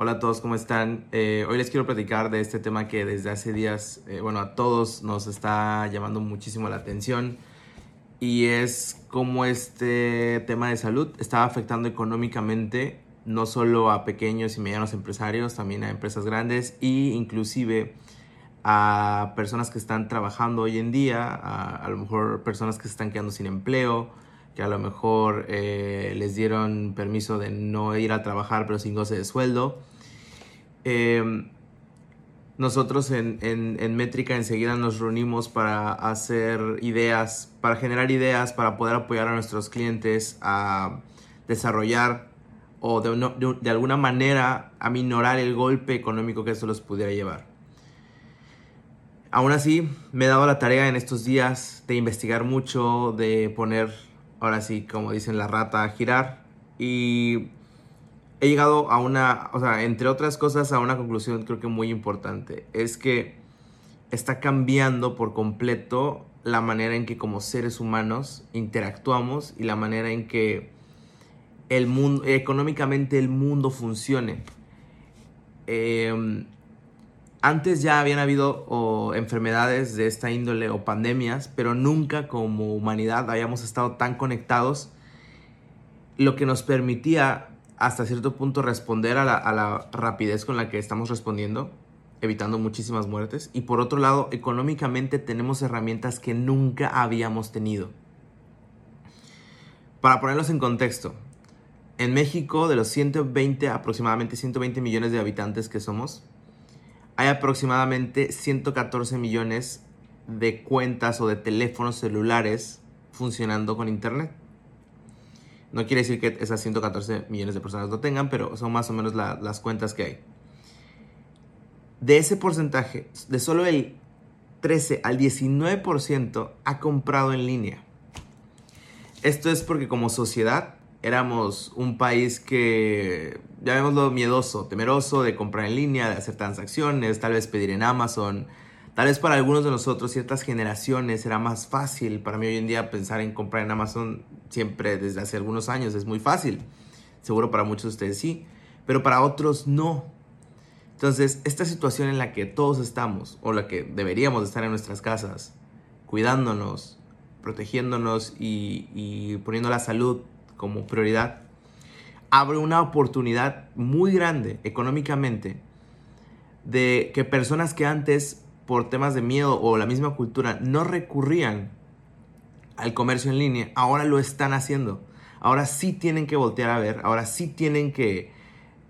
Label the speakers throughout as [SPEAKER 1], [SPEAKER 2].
[SPEAKER 1] Hola a todos, ¿cómo están? Eh, hoy les quiero platicar de este tema que desde hace días, eh, bueno, a todos nos está llamando muchísimo la atención y es cómo este tema de salud está afectando económicamente no solo a pequeños y medianos empresarios, también a empresas grandes e inclusive a personas que están trabajando hoy en día, a, a lo mejor personas que se están quedando sin empleo, que a lo mejor eh, les dieron permiso de no ir a trabajar pero sin goce de sueldo. Eh, nosotros en, Métrica enseguida nos reunimos para hacer ideas, para generar ideas, para poder apoyar a nuestros clientes a desarrollar o de, de, de alguna manera a minorar el golpe económico que eso los pudiera llevar. Aún así, me he dado la tarea en estos días de investigar mucho, de poner ahora sí, como dicen la rata, a girar. Y he llegado a una, o sea, entre otras cosas, a una conclusión creo que muy importante. Es que está cambiando por completo la manera en que como seres humanos interactuamos y la manera en que el mundo, económicamente el mundo funcione. Eh, antes ya habían habido enfermedades de esta índole o pandemias, pero nunca como humanidad habíamos estado tan conectados, lo que nos permitía hasta cierto punto responder a la, a la rapidez con la que estamos respondiendo, evitando muchísimas muertes. Y por otro lado, económicamente tenemos herramientas que nunca habíamos tenido. Para ponerlos en contexto, en México, de los 120, aproximadamente 120 millones de habitantes que somos, hay aproximadamente 114 millones de cuentas o de teléfonos celulares funcionando con Internet. No quiere decir que esas 114 millones de personas lo tengan, pero son más o menos las cuentas que hay. De ese porcentaje, de solo el 13 al 19% ha comprado en línea. Esto es porque como sociedad éramos un país que, llamémoslo miedoso, temeroso de comprar en línea, de hacer transacciones, tal vez pedir en Amazon. Tal vez para algunos de nosotros, ciertas generaciones, era más fácil. Para mí hoy en día pensar en comprar en Amazon siempre desde hace algunos años es muy fácil. Seguro para muchos de ustedes sí, pero para otros no. Entonces, esta situación en la que todos estamos, o la que deberíamos estar en nuestras casas, cuidándonos, protegiéndonos y, y poniendo la salud como prioridad, abre una oportunidad muy grande económicamente de que personas que antes por temas de miedo o la misma cultura no recurrían al comercio en línea, ahora lo están haciendo. Ahora sí tienen que voltear a ver, ahora sí tienen que,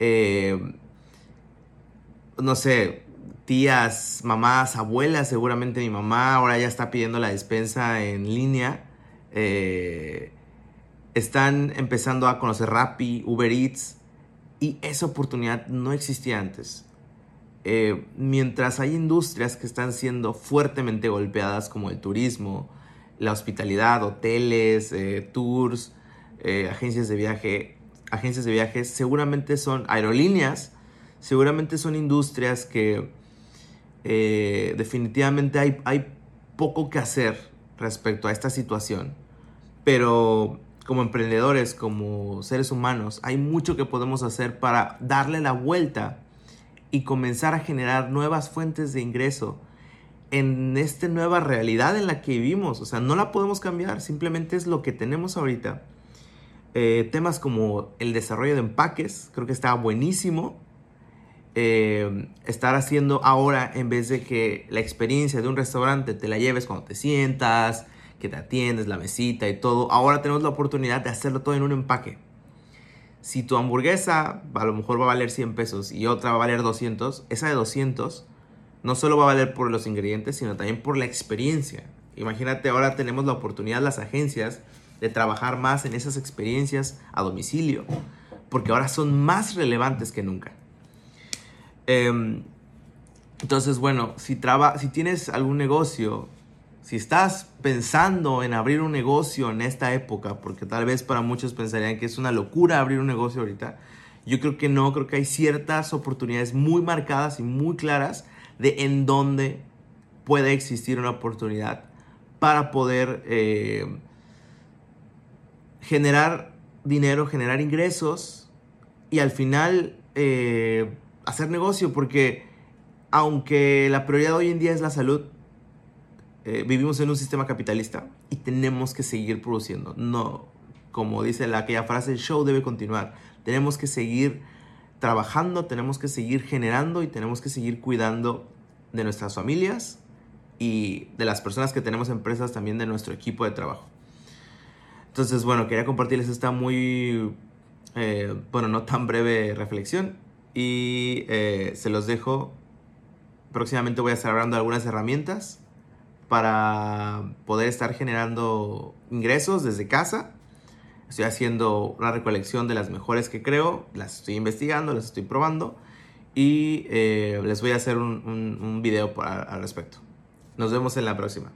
[SPEAKER 1] eh, no sé, tías, mamás, abuelas, seguramente mi mamá ahora ya está pidiendo la despensa en línea. Eh, están empezando a conocer Rappi, Uber Eats, y esa oportunidad no existía antes. Eh, mientras hay industrias que están siendo fuertemente golpeadas como el turismo, la hospitalidad, hoteles, eh, tours, eh, agencias de viaje, agencias de viajes, seguramente son aerolíneas, seguramente son industrias que definitivamente hay, hay poco que hacer respecto a esta situación, pero como emprendedores, como seres humanos, hay mucho que podemos hacer para darle la vuelta y comenzar a generar nuevas fuentes de ingreso en esta nueva realidad en la que vivimos. O sea, no la podemos cambiar, simplemente es lo que tenemos ahorita. Eh, temas como el desarrollo de empaques, creo que está buenísimo. Eh, estar haciendo ahora, en vez de que la experiencia de un restaurante te la lleves cuando te sientas, que te atiendes, la mesita y todo, ahora tenemos la oportunidad de hacerlo todo en un empaque. Si tu hamburguesa a lo mejor va a valer 100 pesos y otra va a valer 200, esa de 200 no solo va a valer por los ingredientes, sino también por la experiencia. Imagínate, ahora tenemos la oportunidad las agencias de trabajar más en esas experiencias a domicilio, porque ahora son más relevantes que nunca. Em, entonces, bueno, si, traba, si tienes algún negocio si estás pensando en abrir un negocio en esta época, porque tal vez para muchos pensarían que es una locura abrir un negocio ahorita, yo creo que no, creo que hay ciertas oportunidades muy marcadas y muy claras de en dónde puede existir una oportunidad para poder eh, generar dinero, generar ingresos y al final eh, hacer negocio, porque aunque la prioridad hoy en día es la salud, eh, vivimos en un sistema capitalista y tenemos que seguir produciendo. No, como dice la, aquella frase, el show debe continuar. Tenemos que seguir trabajando, tenemos que seguir generando y tenemos que seguir cuidando de nuestras familias y de las personas que tenemos empresas también de nuestro equipo de trabajo. Entonces, bueno, quería compartirles esta muy, eh, bueno, no tan breve reflexión y eh, se los dejo. Próximamente voy a estar hablando de algunas herramientas para poder estar generando ingresos desde casa. Estoy haciendo una recolección de las mejores que creo, las estoy investigando, las estoy probando y eh, les voy a hacer un, un, video al respecto. Nos vemos en la próxima.